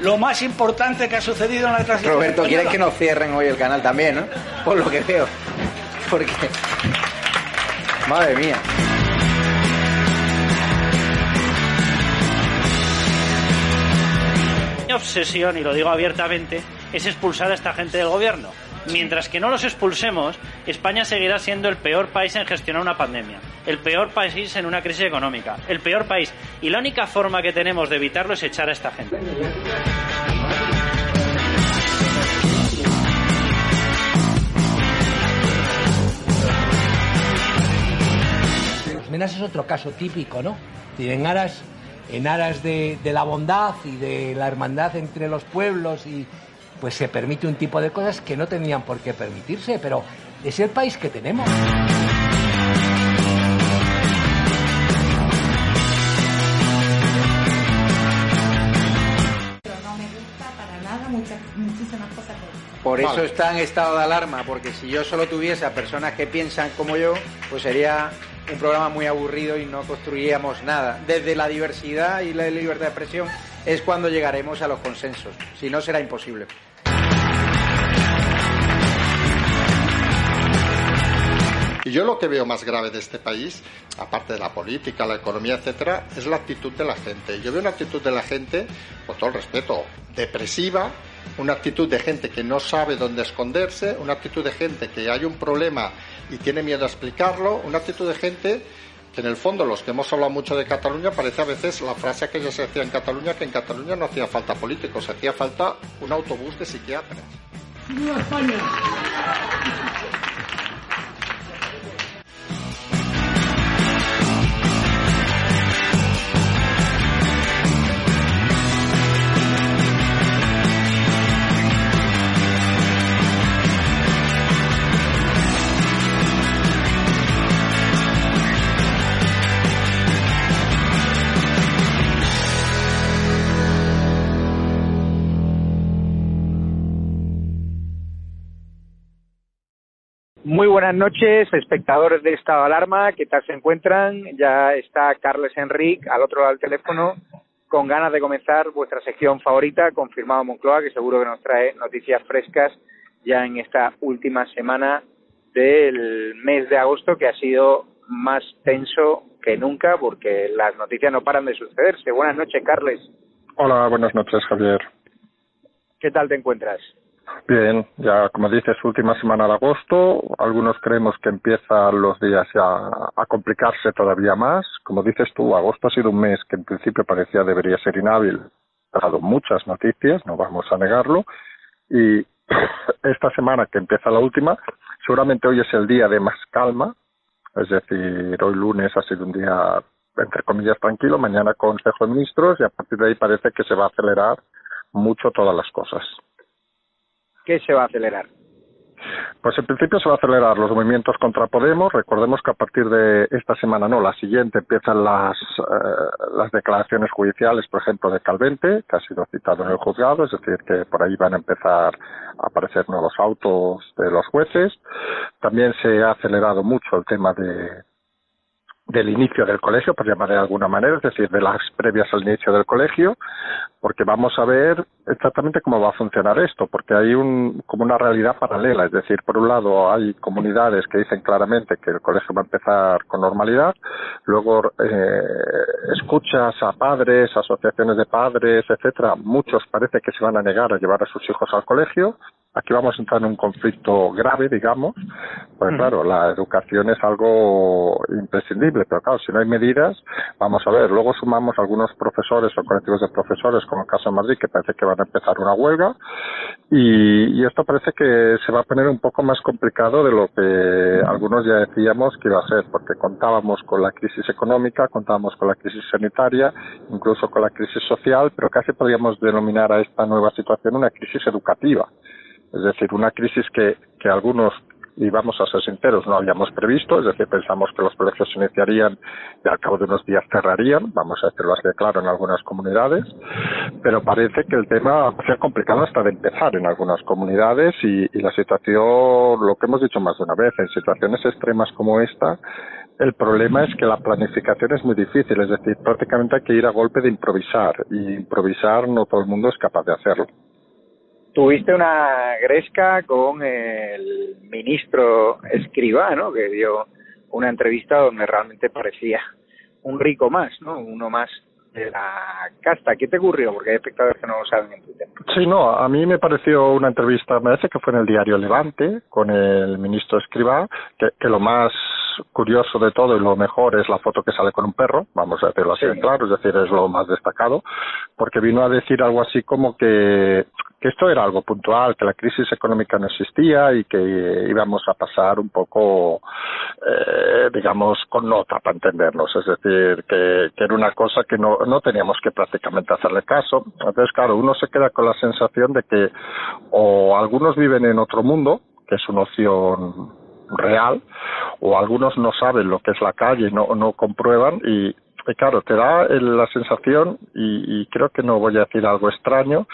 Lo más importante que ha sucedido en la transición. Roberto, ¿quieres que nos cierren hoy el canal también, no? Por lo que veo. Porque. Madre mía. Mi obsesión, y lo digo abiertamente, es expulsar a esta gente del gobierno. Mientras que no los expulsemos, España seguirá siendo el peor país en gestionar una pandemia, el peor país en una crisis económica, el peor país. Y la única forma que tenemos de evitarlo es echar a esta gente. Los Menas es otro caso típico, ¿no? Y en aras, en aras de, de la bondad y de la hermandad entre los pueblos y pues se permite un tipo de cosas que no tendrían por qué permitirse, pero es el país que tenemos. Pero no me gusta para nada muchas, muchísimas cosas que Por eso Vale. está en estado de alarma, porque si yo solo tuviese a personas que piensan como yo, pues sería un programa muy aburrido y no construiríamos nada. Desde la diversidad y la libertad de expresión es cuando llegaremos a los consensos. Si no, será imposible. Y yo lo que veo más grave de este país, aparte de la política, la economía, etcétera, es la actitud de la gente. Yo veo una actitud de la gente, con todo el respeto, depresiva, una actitud de gente que no sabe dónde esconderse, una actitud de gente que hay un problema y tiene miedo a explicarlo, una actitud de gente que en el fondo los que hemos hablado mucho de Cataluña parece a veces la frase que ya se decía en Cataluña que en Cataluña no hacía falta políticos, hacía falta un autobús de psiquiatras. Muy buenas noches, espectadores de Estado de Alarma, ¿qué tal se encuentran? Ya está Carles Enric al otro lado del teléfono con ganas de comenzar vuestra sección favorita, confirmado Moncloa, que seguro que nos trae noticias frescas ya en esta última semana del mes de agosto, que ha sido más tenso que nunca porque las noticias no paran de sucederse. Buenas noches, Carles. Hola, buenas noches, Javier. ¿Qué tal te encuentras? Bien, ya como dices, última semana de agosto. Algunos creemos que empiezan los días ya a complicarse todavía más. Como dices tú, agosto ha sido un mes que en principio parecía debería ser inhábil. Ha dado muchas noticias, no vamos a negarlo. Y esta semana que empieza la última, seguramente hoy es el día de más calma, es decir, hoy lunes ha sido un día entre comillas tranquilo, mañana Consejo de Ministros y a partir de ahí parece que se va a acelerar mucho todas las cosas. ¿Qué se va a acelerar? Pues en principio se va a acelerar los movimientos contra Podemos. Recordemos que a partir de esta semana, no, la siguiente, empiezan las, eh, las declaraciones judiciales, por ejemplo, de Calvente, que ha sido citado en el juzgado, es decir, que por ahí van a empezar a aparecer nuevos autos de los jueces. También se ha acelerado mucho el tema de, del inicio del colegio, por llamar de alguna manera, es decir, de las previas al inicio del colegio, porque vamos a ver exactamente cómo va a funcionar esto, porque hay un, como una realidad paralela, es decir, por un lado hay comunidades que dicen claramente que el colegio va a empezar con normalidad, luego eh, escuchas a padres, asociaciones de padres, etcétera, muchos parece que se van a negar a llevar a sus hijos al colegio, aquí vamos a entrar en un conflicto grave, digamos, pues claro, la educación es algo imprescindible, pero claro, si no hay medidas, vamos a ver, luego sumamos algunos profesores o colectivos de profesores, como el caso de Madrid, que parece que van a empezar una huelga, y, y esto parece que se va a poner un poco más complicado de lo que algunos ya decíamos que iba a ser, porque contábamos con la crisis económica, contábamos con la crisis sanitaria, incluso con la crisis social, pero casi podríamos denominar a esta nueva situación una crisis educativa. Es decir, una crisis que, que algunos, y vamos a ser sinceros, no habíamos previsto, es decir, pensamos que los colegios se iniciarían y al cabo de unos días cerrarían, vamos a decirlo así claro en algunas comunidades, pero parece que el tema se ha complicado hasta de empezar en algunas comunidades y, y la situación, lo que hemos dicho más de una vez, en situaciones extremas como esta, el problema es que la planificación es muy difícil, es decir, prácticamente hay que ir a golpe de improvisar y improvisar no todo el mundo es capaz de hacerlo. Tuviste una gresca con el ministro Escribá, ¿no? Que dio una entrevista donde realmente parecía un rico más, ¿no? Uno más de la casta. ¿Qué te ocurrió? Porque hay espectadores que no lo saben en Twitter. Sí, no, a mí me pareció una entrevista, me parece que fue en el diario Levante, con el ministro Escribá, que, que lo más curioso de todo y lo mejor es la foto que sale con un perro, vamos a decirlo así de claro, es decir, es lo más destacado, porque vino a decir algo así como que que esto era algo puntual, que la crisis económica no existía y que íbamos a pasar un poco, eh, digamos, con nota para entendernos. Es decir, que, que era una cosa que no, no teníamos que prácticamente hacerle caso. Entonces, claro, uno se queda con la sensación de que o algunos viven en otro mundo, que es una opción real, o algunos no saben lo que es la calle, no, no comprueban y, claro, te da la sensación, y, y, creo que no voy a decir algo extraño,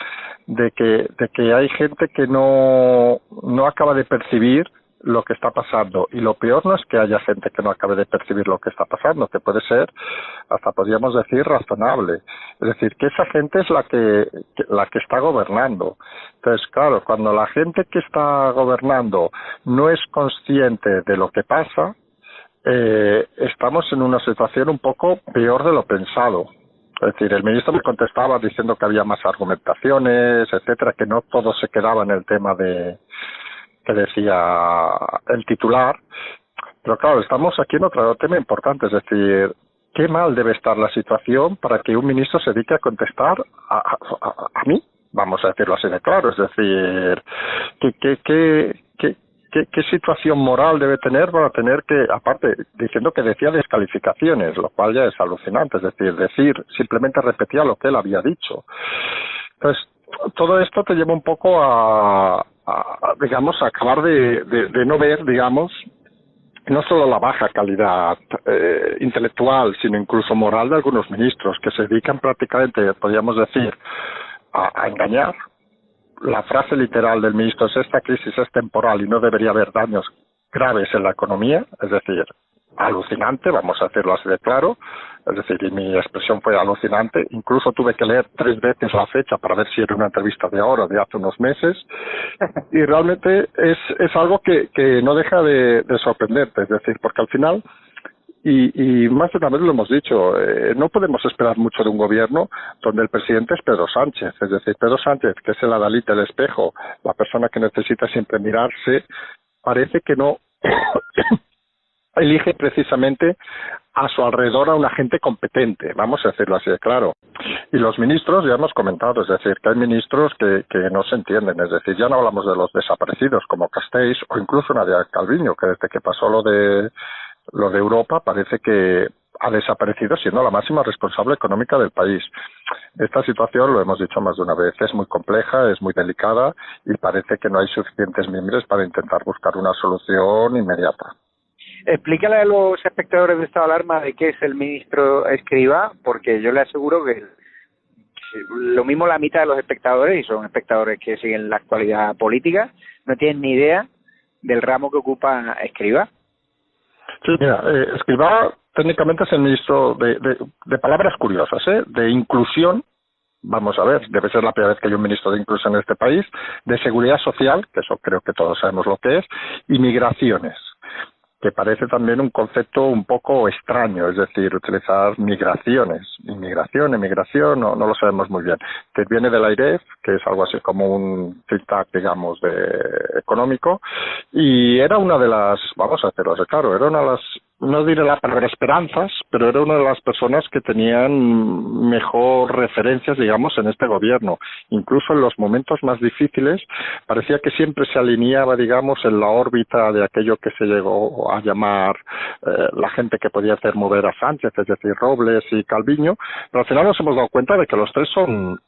de que, de que hay gente que no, no acaba de percibir lo que está pasando. Y lo peor no es que haya gente que no acabe de percibir lo que está pasando, que puede ser, hasta podríamos decir, razonable. Es decir, que esa gente es la que, la que está gobernando. Entonces, claro, cuando la gente que está gobernando no es consciente de lo que pasa, eh, estamos en una situación un poco peor de lo pensado. Es decir, el ministro me contestaba diciendo que había más argumentaciones, etcétera, que no todo se quedaba en el tema de que decía el titular. Pero claro, estamos aquí en otro tema importante, es decir, qué mal debe estar la situación para que un ministro se dedique a contestar a, a, a mí, vamos a decirlo así de claro, es decir, que, que, ¿Qué, ¿Qué, situación moral debe tener para tener que, aparte, diciendo que decía descalificaciones, lo cual ya es alucinante, es decir, decir, simplemente repetía lo que él había dicho. Entonces, todo esto te lleva un poco a, a digamos, acabar de no ver, digamos, no solo la baja calidad eh, intelectual, sino incluso moral de algunos ministros que se dedican prácticamente, podríamos decir, a, a engañar, la frase literal del ministro es esta crisis es temporal y no debería haber daños graves en la economía, es decir, alucinante, vamos a decirlo así de claro, es decir, y mi expresión fue alucinante, incluso tuve que leer tres veces la fecha para ver si era una entrevista de ahora de hace unos meses, y realmente es, es algo que, que no deja de, de sorprenderte, es decir, porque al final y, y, más de una vez lo hemos dicho, eh, no podemos esperar mucho de un gobierno donde el presidente es Pedro Sánchez. Es decir, Pedro Sánchez, que es el adalita del espejo, la persona que necesita siempre mirarse, parece que no elige precisamente a su alrededor a una gente competente, vamos a decirlo así de claro. Y los ministros, ya hemos comentado, es decir, que hay ministros que, que no se entienden, es decir, ya no hablamos de los desaparecidos como Castells o incluso Nadia Calviño, que desde que pasó lo de lo de Europa parece que ha desaparecido siendo la máxima responsable económica del país. Esta situación, lo hemos dicho más de una vez, es muy compleja, es muy delicada y parece que no hay suficientes miembros para intentar buscar una solución inmediata. Explícale a los espectadores de estado alarma de qué es el ministro Escriba, porque yo le aseguro que lo mismo la mitad de los espectadores, y son espectadores que siguen la actualidad política, no tienen ni idea del ramo que ocupa Escriba. Sí, mira, eh, Escriba técnicamente es el ministro de, de, de palabras curiosas, ¿eh? de inclusión, vamos a ver, debe ser la primera vez que hay un ministro de inclusión en este país, de seguridad social, que eso creo que todos sabemos lo que es, y migraciones que parece también un concepto un poco extraño, es decir, utilizar migraciones, inmigración, emigración, no, no lo sabemos muy bien, que viene del AIREF, que es algo así como un think digamos, de económico, y era una de las, vamos a hacerlo claro, era una de las no diré la palabra esperanzas, pero era una de las personas que tenían mejor referencias, digamos, en este gobierno. Incluso en los momentos más difíciles, parecía que siempre se alineaba, digamos, en la órbita de aquello que se llegó a llamar eh, la gente que podía hacer mover a Sánchez, es decir, Robles y Calviño, pero al final nos hemos dado cuenta de que los tres son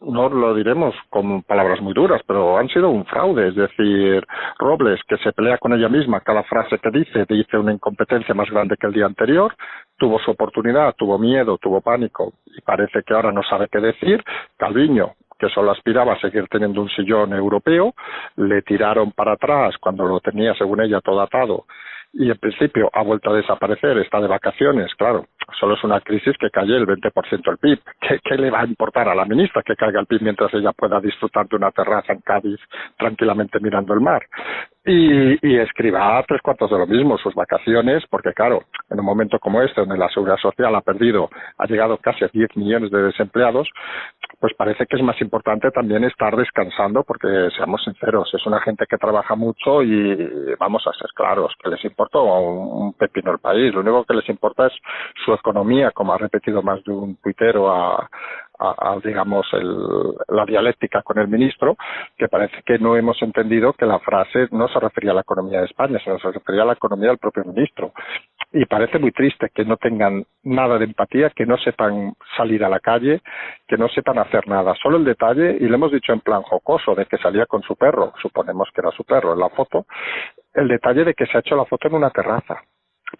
no lo diremos con palabras muy duras, pero han sido un fraude. Es decir, Robles, que se pelea con ella misma, cada frase que dice dice una incompetencia más grande que el día anterior, tuvo su oportunidad, tuvo miedo, tuvo pánico y parece que ahora no sabe qué decir. Calviño, que solo aspiraba a seguir teniendo un sillón europeo, le tiraron para atrás cuando lo tenía, según ella, todo atado y en principio ha vuelto a desaparecer, está de vacaciones, claro. Solo es una crisis que cae el 20% del PIB. ¿Qué, ¿Qué, le va a importar a la ministra que caiga el PIB mientras ella pueda disfrutar de una terraza en Cádiz tranquilamente mirando el mar? Y, y escriba tres cuartos de lo mismo, sus vacaciones, porque claro, en un momento como este, donde la seguridad social ha perdido, ha llegado casi a 10 millones de desempleados, pues parece que es más importante también estar descansando, porque seamos sinceros, es una gente que trabaja mucho y vamos a ser claros, que les importa un pepino el país, lo único que les importa es su economía, como ha repetido más de un tuitero a, a, digamos el, la dialéctica con el ministro, que parece que no hemos entendido que la frase no se refería a la economía de España, sino se refería a la economía del propio ministro. Y parece muy triste que no tengan nada de empatía, que no sepan salir a la calle, que no sepan hacer nada. Solo el detalle, y lo hemos dicho en plan jocoso, de que salía con su perro, suponemos que era su perro en la foto, el detalle de que se ha hecho la foto en una terraza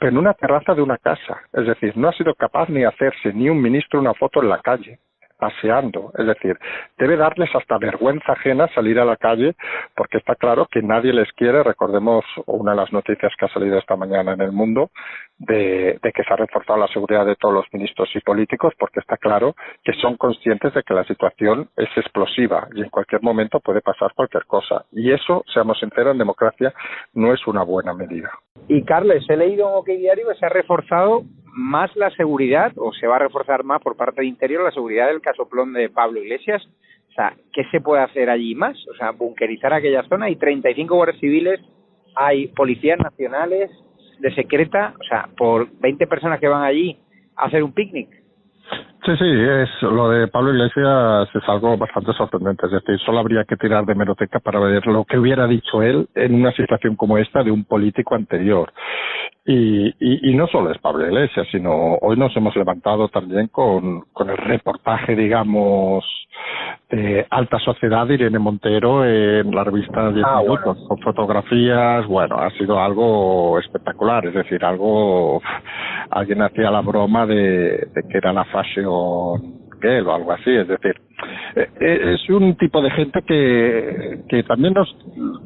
pero en una terraza de una casa. Es decir, no ha sido capaz ni hacerse ni un ministro una foto en la calle paseando. Es decir, debe darles hasta vergüenza ajena salir a la calle porque está claro que nadie les quiere. Recordemos una de las noticias que ha salido esta mañana en el mundo de, que se ha reforzado la seguridad de todos los ministros y políticos porque está claro que son conscientes de que la situación es explosiva y en cualquier momento puede pasar cualquier cosa. Y eso, seamos sinceros, en democracia no es una buena medida. Y Carles, he leído en OK Diario que se ha reforzado más la seguridad o se va a reforzar más por parte de Interior la seguridad del casoplón de Pablo Iglesias. O sea, ¿qué se puede hacer allí más? O sea, bunkerizar aquella zona. Hay 35 guardias civiles, hay policías nacionales de secreta, o sea, por 20 personas que van allí a hacer un picnic. Sí, sí, es lo de Pablo Iglesias es algo bastante sorprendente. Es decir, solo habría que tirar de meroteca para ver lo que hubiera dicho él en una situación como esta de un político anterior. Y, y, no solo es Pablo Iglesias, sino hoy nos hemos levantado también con el reportaje, digamos, de alta sociedad de Irene Montero en la revista Diez ah, Minutos, bueno. con fotografías. Bueno, ha sido algo espectacular. Es decir, algo. Alguien hacía la broma de, de que era la fashion girl o algo así. Es decir, es un tipo de gente que, que también nos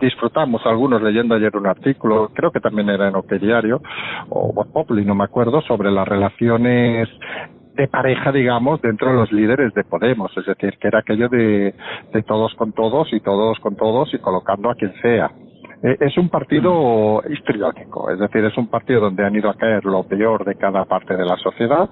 disfrutamos algunos leyendo ayer un artículo, creo que también era en OK Diario o Populi, no me acuerdo, sobre las relaciones de pareja, digamos, dentro de los líderes de Podemos, es decir, que era aquello de, de todos con todos y todos con todos y colocando a quien sea. Eh, es un partido histriónico, es decir, es un partido donde han ido a caer lo peor de cada parte de la sociedad,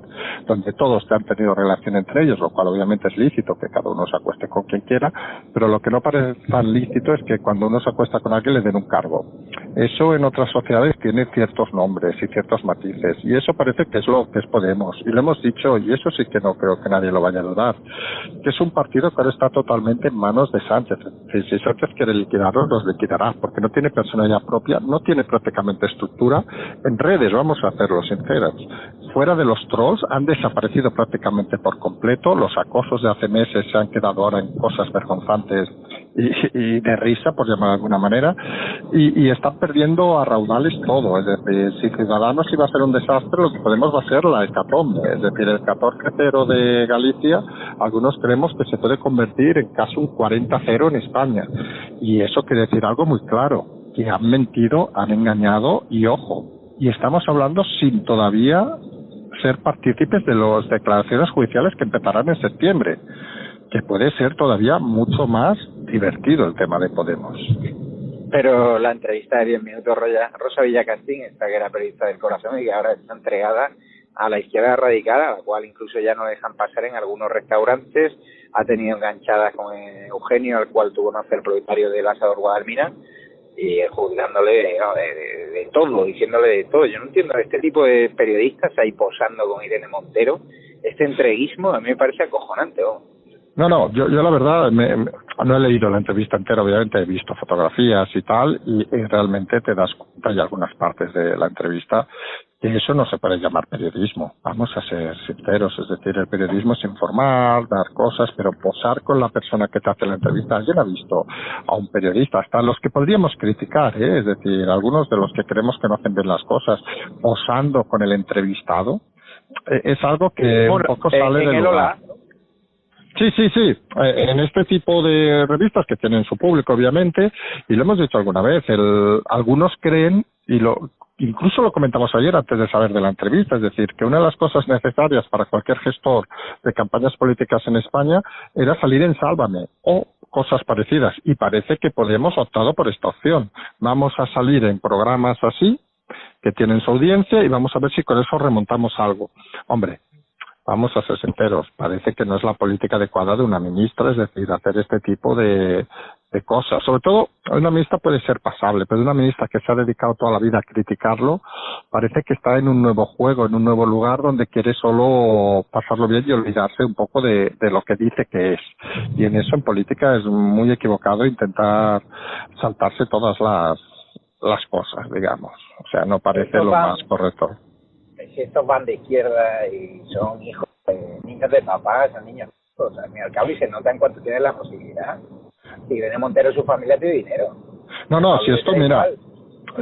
donde todos han tenido relación entre ellos, lo cual obviamente es lícito que cada uno se acueste con quien quiera, pero lo que no parece tan lícito es que cuando uno se acuesta con alguien le den un cargo. Eso en otras sociedades tiene ciertos nombres y ciertos matices y eso parece que es lo que es Podemos y lo hemos dicho y eso sí que no creo que nadie lo vaya a dudar, que es un partido que ahora está totalmente en manos de Sánchez. Si Sánchez quiere liquidarlos, los liquidará porque no tiene personalidad propia, no tiene prácticamente estructura. En redes, vamos a hacerlo sinceros, fuera de los trolls han desaparecido prácticamente por completo, los acosos de hace meses se han quedado ahora en cosas vergonzantes y, de risa, por llamar de alguna manera, y, y, están perdiendo a raudales todo. Es decir, si Ciudadanos iba a ser un desastre, lo que podemos va a ser la hecatombe. Es decir, el 14-0 de Galicia, algunos creemos que se puede convertir en casi un 40-0 en España. Y eso quiere decir algo muy claro, que han mentido, han engañado y ojo. Y estamos hablando sin todavía ser partícipes de las declaraciones judiciales que empezarán en septiembre que puede ser todavía mucho más divertido el tema de Podemos. Pero la entrevista de 10 minutos, Rosa Villacastín, esta que era periodista del corazón y que ahora está entregada a la izquierda radical, a la cual incluso ya no dejan pasar en algunos restaurantes, ha tenido enganchadas con Eugenio, al cual tuvo nacer el propietario del asador Guadalmina, y juzgándole de, de, todo, diciéndole de todo. Yo no entiendo este tipo de periodistas ahí posando con Irene Montero, este entreguismo a mí me parece acojonante. No, no, yo, yo la verdad me, no he leído la entrevista entera, obviamente he visto fotografías y tal, y, realmente te das cuenta de algunas partes de la entrevista que eso no se puede llamar periodismo. Vamos a ser sinceros, es decir, el periodismo es informar, dar cosas, pero posar con la persona que te hace la entrevista. ¿Alguien ha visto a un periodista? Hasta los que podríamos criticar, ¿eh? es decir, algunos de los que creemos que no hacen bien las cosas, posando con el entrevistado, eh, es algo que un poco sale de lugar. Sí, sí, sí. Eh, en este tipo de revistas que tienen su público, obviamente, y lo hemos dicho alguna vez, el, algunos creen, y lo, incluso lo comentamos ayer antes de saber de la entrevista, es decir, que una de las cosas necesarias para cualquier gestor de campañas políticas en España era salir en Sálvame o cosas parecidas. Y parece que Podemos optado por esta opción. Vamos a salir en programas así, que tienen su audiencia, y vamos a ver si con eso remontamos algo. Hombre, vamos a ser sinceros, parece que no es la política adecuada de una ministra, es decir, hacer este tipo de, de cosas. Sobre todo, una ministra puede ser pasable, pero una ministra que se ha dedicado toda la vida a criticarlo, parece que está en un nuevo juego, en un nuevo lugar donde quiere solo pasarlo bien y olvidarse un poco de, de lo que dice que es. Y en eso en política es muy equivocado intentar saltarse todas las, las cosas, digamos. O sea, no parece lo más correcto si estos van de izquierda y son hijos de niños de papá, son niños, o sea, al cabo, y se nota en cuanto tienen la posibilidad. Si viene Montero, su familia tiene dinero. No, no, si esto, mira,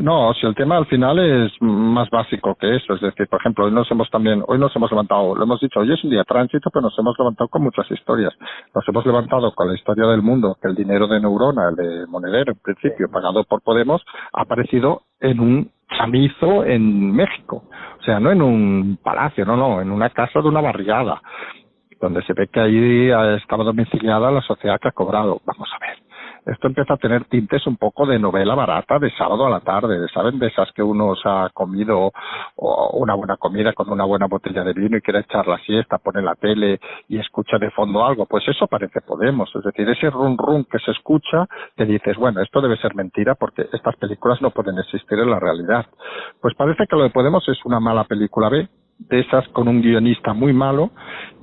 no, si el tema al final es más básico que eso, es decir, por ejemplo, hoy nos hemos también, hoy nos hemos levantado, lo hemos dicho, hoy es un día tránsito, pero nos hemos levantado con muchas historias. Nos hemos levantado con la historia del mundo, que el dinero de Neurona, el de Monedero, en principio, pagado por Podemos, ha aparecido en un chamizo en México. O sea, no en un palacio, no, no, en una casa de una barriada, donde se ve que ahí estaba domiciliada la sociedad que ha cobrado. Vamos a ver esto empieza a tener tintes un poco de novela barata de sábado a la tarde, ¿saben? De esas que uno se ha comido una buena comida con una buena botella de vino y quiere echar la siesta, pone la tele y escucha de fondo algo. Pues eso parece Podemos, es decir, ese run run que se escucha, que dices, bueno, esto debe ser mentira porque estas películas no pueden existir en la realidad. Pues parece que lo de Podemos es una mala película B, de esas con un guionista muy malo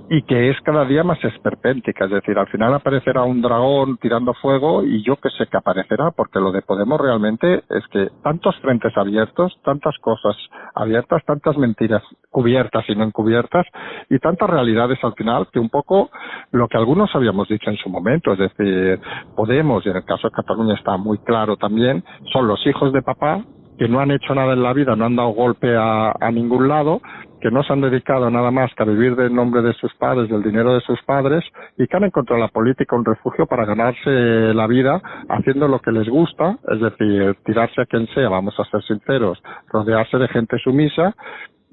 y que es cada día más esperpéntica, es decir, al final aparecerá un dragón tirando fuego y yo que sé que aparecerá, porque lo de Podemos realmente es que tantos frentes abiertos, tantas cosas abiertas, tantas mentiras cubiertas y no encubiertas y tantas realidades al final que un poco lo que algunos habíamos dicho en su momento, es decir, Podemos, y en el caso de Cataluña está muy claro también, son los hijos de papá que no han hecho nada en la vida, no han dado golpe a, a ningún lado, que no se han dedicado nada más que a vivir del nombre de sus padres, del dinero de sus padres, y que han encontrado la política un refugio para ganarse la vida haciendo lo que les gusta, es decir, tirarse a quien sea, vamos a ser sinceros, rodearse de gente sumisa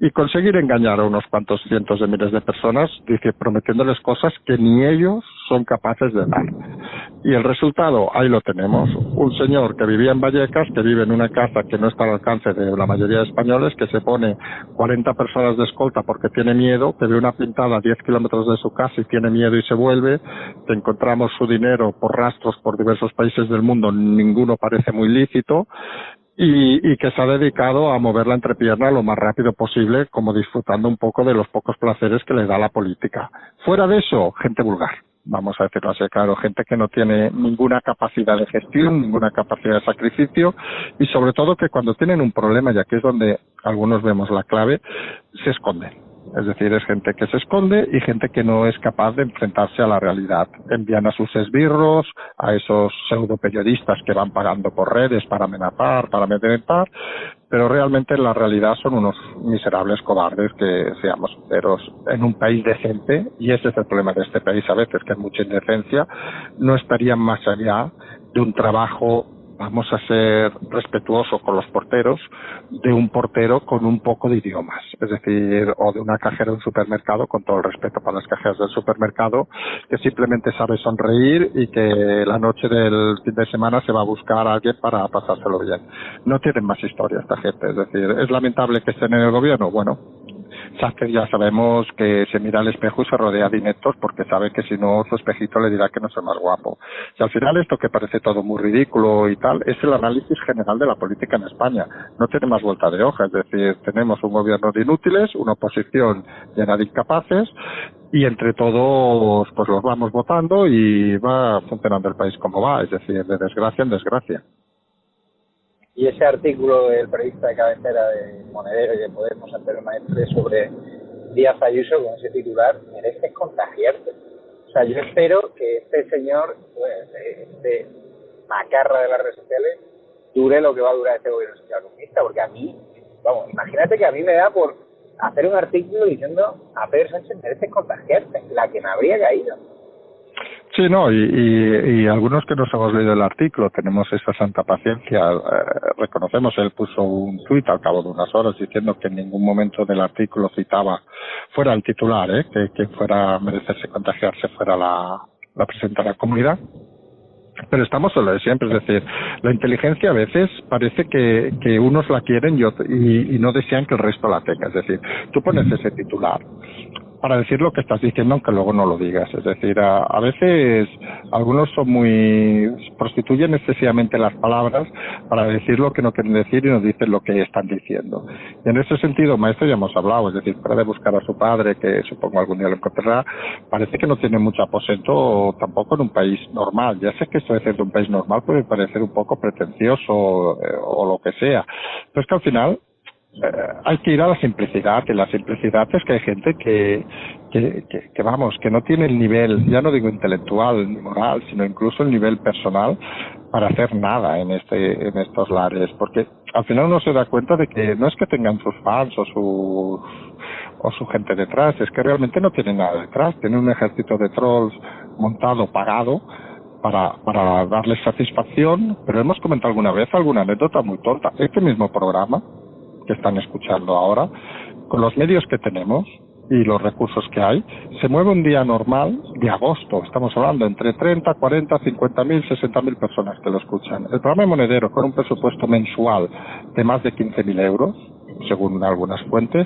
y conseguir engañar a unos cuantos cientos de miles de personas, prometiéndoles cosas que ni ellos son capaces de dar. Y el resultado, ahí lo tenemos. Un señor que vivía en Vallecas, que vive en una casa que no está al alcance de la mayoría de españoles, que se pone 40 personas de escolta porque tiene miedo, que ve una pintada a 10 kilómetros de su casa y tiene miedo y se vuelve, que encontramos su dinero por rastros por diversos países del mundo, ninguno parece muy lícito, y, que se ha dedicado a mover la entrepierna lo más rápido posible, como disfrutando un poco de los pocos placeres que le da la política. Fuera de eso, gente vulgar. Vamos a decirlo así, claro, gente que no tiene ninguna capacidad de gestión, ninguna capacidad de sacrificio y sobre todo que cuando tienen un problema, y aquí es donde algunos vemos la clave, se esconden es decir, es gente que se esconde y gente que no es capaz de enfrentarse a la realidad. Envían a sus esbirros, a esos pseudo periodistas que van pagando por redes para amenazar, para amedrentar, pero realmente en la realidad son unos miserables cobardes que, seamos sinceros, en un país decente, y ese es el problema de este país a veces, que hay mucha indecencia, no estarían más allá de un trabajo vamos a ser respetuosos con los porteros de un portero con un poco de idiomas, es decir, o de una cajera de un supermercado, con todo el respeto para las cajeras del supermercado, que simplemente sabe sonreír y que la noche del fin de semana se va a buscar a alguien para pasárselo bien. No tienen más historia esta gente, es decir, es lamentable que estén en el gobierno, bueno, Sánchez ya sabemos que se mira al espejo y se rodea de ineptos porque sabe que si no su espejito le dirá que no es más guapo. Y al final esto que parece todo muy ridículo y tal es el análisis general de la política en España. No tiene más vuelta de hoja, es decir, tenemos un gobierno de inútiles, una oposición llena de incapaces y entre todos pues los vamos votando y va funcionando el país como va, es decir, de desgracia en desgracia. Y ese artículo del periodista de cabecera de Monedero y de Podemos, Antonio Maestre, sobre Díaz Ayuso con ese titular, merece contagiarte. O sea, yo espero que este señor, pues, este macarra de las redes sociales, dure lo que va a durar este gobierno social comunista, porque a mí, vamos, imagínate que a mí me da por hacer un artículo diciendo a Pedro Sánchez merece contagiarte, la que me habría caído. Sí, no, y, y, algunos que nos hemos leído el artículo tenemos esa santa paciencia. Eh, reconocemos, él puso un tuit al cabo de unas horas diciendo que en ningún momento del artículo citaba, fuera el titular, ¿eh? que, que fuera merecerse contagiarse, fuera la, la presidenta de la comunidad. Pero estamos solo de siempre, es decir, la inteligencia a veces parece que, que unos la quieren y, y, y no desean que el resto la tenga. Es decir, tú pones ese titular, para decir lo que estás diciendo aunque luego no lo digas. Es decir, a, veces algunos son muy prostituyen excesivamente las palabras para decir lo que no quieren decir y no dicen lo que están diciendo. Y en ese sentido, maestro, ya hemos hablado, es decir, para de buscar a su padre, que supongo algún día lo encontrará, parece que no tiene mucho aposento tampoco en un país normal. Ya sé que esto de ser de un país normal puede parecer un poco pretencioso eh, o lo que sea, pero es que al final hay que ir a la simplicidad y la simplicidad es que hay gente que, que, que, vamos que no tiene el nivel ya no digo intelectual ni moral sino incluso el nivel personal para hacer nada en este en estos lares porque al final uno se da cuenta de que no es que tengan sus fans o su o su gente detrás es que realmente no tienen nada detrás tienen un ejército de trolls montado pagado para, para darles satisfacción, pero hemos comentado alguna vez alguna anécdota muy tonta. Este mismo programa que están escuchando ahora, con los medios que tenemos y los recursos que hay, se mueve un día normal de agosto. Estamos hablando entre 30, 40, 50 mil, 60 mil personas que lo escuchan. El programa de Monedero, con un presupuesto mensual de más de 15 mil euros, según algunas fuentes,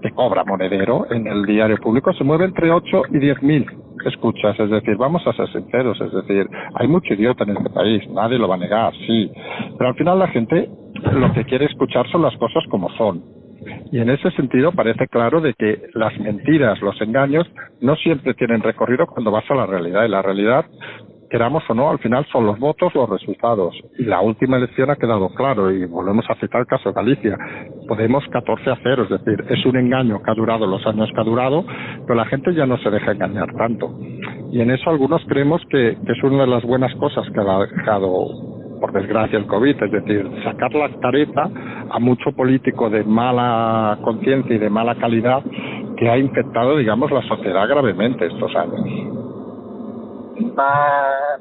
que cobra Monedero en el diario público, se mueve entre 8 y 10 mil escuchas. Es decir, vamos a ser sinceros, es decir, hay mucho idiota en este país, nadie lo va a negar, sí. Pero al final la gente lo que quiere escuchar son las cosas como son. Y en ese sentido parece claro de que las mentiras, los engaños, no siempre tienen recorrido cuando vas a la realidad. Y la realidad, queramos o no, al final son los votos, los resultados. Y la última elección ha quedado claro, y volvemos a citar el caso de Galicia. Podemos 14 a 0, es decir, es un engaño que ha durado los años que ha durado, pero la gente ya no se deja engañar tanto. Y en eso algunos creemos que, que es una de las buenas cosas que ha dejado por desgracia, el COVID, es decir, sacar la careta a mucho político de mala conciencia y de mala calidad que ha infectado, digamos, la sociedad gravemente estos años.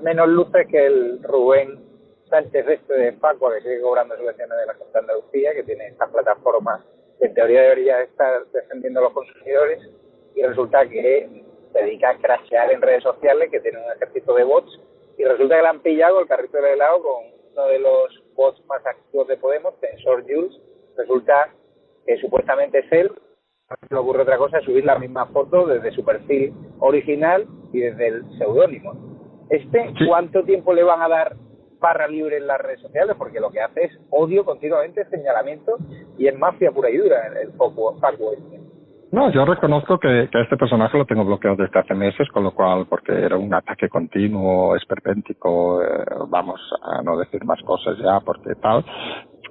Menos luces que el Rubén Sánchez este de Facua, que sigue cobrando subvenciones de la Junta de Andalucía, que tiene esta plataforma que en teoría debería estar defendiendo a los consumidores, y resulta que se dedica a crashear en redes sociales, que tiene un ejército de bots, y resulta que le han pillado el carrito del helado con uno de los bots más activos de Podemos, Tensor Jules, resulta que supuestamente es él, no ocurre otra cosa, subir la misma foto desde su perfil original y desde el seudónimo. ¿Este cuánto tiempo le van a dar barra libre en las redes sociales porque lo que hace es odio continuamente, señalamiento y es mafia pura y dura el, el Paco este. No, yo reconozco que, que este personaje lo tengo bloqueado desde hace meses, con lo cual, porque era un ataque continuo, esperpéntico, eh, vamos a no decir más cosas ya, porque tal.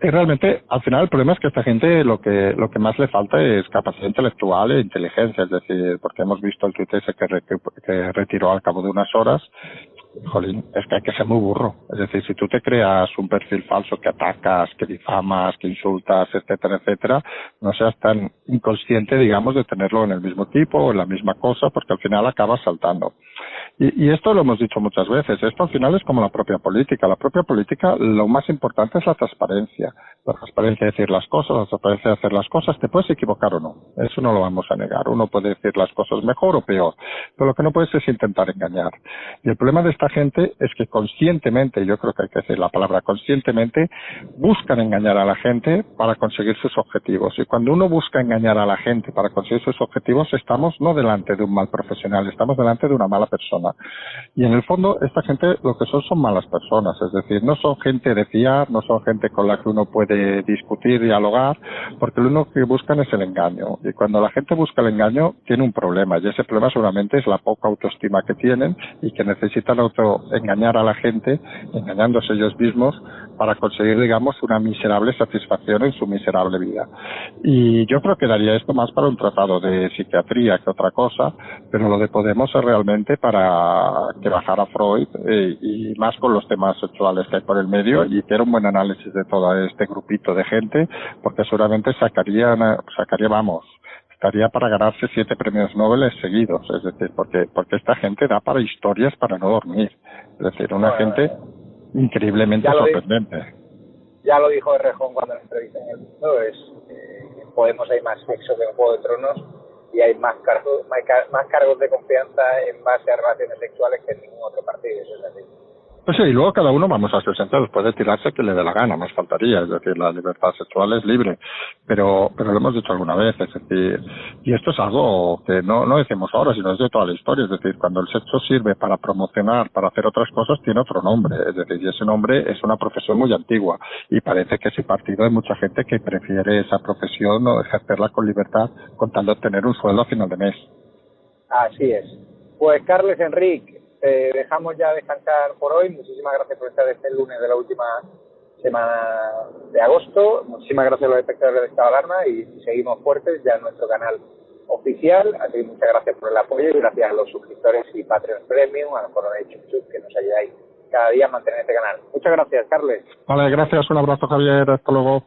Y realmente, al final, el problema es que a esta gente lo que, lo que más le falta es capacidad intelectual e inteligencia, es decir, porque hemos visto el tuit ese que, que retiró al cabo de unas horas jolín, es que hay que ser muy burro. Es decir, si tú te creas un perfil falso que atacas, que difamas, que insultas, etcétera, etcétera, no seas tan inconsciente, digamos, de tenerlo en el mismo tipo o en la misma cosa, porque al final acabas saltando. Y, y esto lo hemos dicho muchas veces. Esto al final es como la propia política. La propia política, lo más importante es la transparencia. La transparencia de decir las cosas, la transparencia de hacer las cosas. Te puedes equivocar o no. Eso no lo vamos a negar. Uno puede decir las cosas mejor o peor. Pero lo que no puedes es intentar engañar. Y el problema de esta gente es que conscientemente, yo creo que hay que decir la palabra conscientemente, buscan engañar a la gente para conseguir sus objetivos. Y cuando uno busca engañar a la gente para conseguir sus objetivos, estamos no delante de un mal profesional, estamos delante de una mala persona. Y en el fondo, esta gente lo que son son malas personas, es decir, no son gente de fiar, no son gente con la que uno puede discutir, dialogar, porque lo único que buscan es el engaño. Y cuando la gente busca el engaño, tiene un problema, y ese problema seguramente es la poca autoestima que tienen y que necesitan auto engañar a la gente, engañándose ellos mismos, para conseguir, digamos, una miserable satisfacción en su miserable vida. Y yo creo que daría esto más para un tratado de psiquiatría que otra cosa, pero lo de Podemos es realmente para que bajara Freud eh, y más con los temas sexuales que hay por el medio y que era un buen análisis de todo este grupito de gente, porque seguramente sacarían, sacaría, vamos, estaría para ganarse siete premios Nobel seguidos, es decir, porque, porque esta gente da para historias para no dormir. Es decir, una gente increíblemente sorprendente. ya lo dijo Rejón cuando lo entrevisté en el mundo, es eh, Podemos hay más sexo que en Juego de Tronos y hay más cargos, más, cargos de confianza en base a relaciones sexuales que en ningún otro partido. Eso es así. Pues sí, y luego cada uno vamos a ser sentados, puede tirarse que le dé la gana, más faltaría, es decir, la libertad sexual es libre, pero, pero lo hemos dicho alguna vez, es decir, y esto es algo que no, no decimos ahora, sino es de toda la historia, es decir, cuando el sexo sirve para promocionar, para hacer otras cosas, tiene otro nombre, es decir, y ese nombre es una profesión muy antigua, y parece que ese partido hay mucha gente que prefiere esa profesión o ejercerla con libertad, contando tener un sueldo a final de mes. Así es. Pues Carles Enrique, te dejamos ya descansar por hoy. Muchísimas gracias por estar este lunes de la última semana de agosto. Muchísimas gracias a los espectadores de Estado de Alarma y seguimos fuertes ya en nuestro canal oficial. Así que muchas gracias por el apoyo y gracias a los suscriptores y Patreon Premium, a los Chup que nos ayudáis cada día a mantener este canal. Muchas gracias, Carles. Vale, gracias. Un abrazo, Javier. Hasta luego.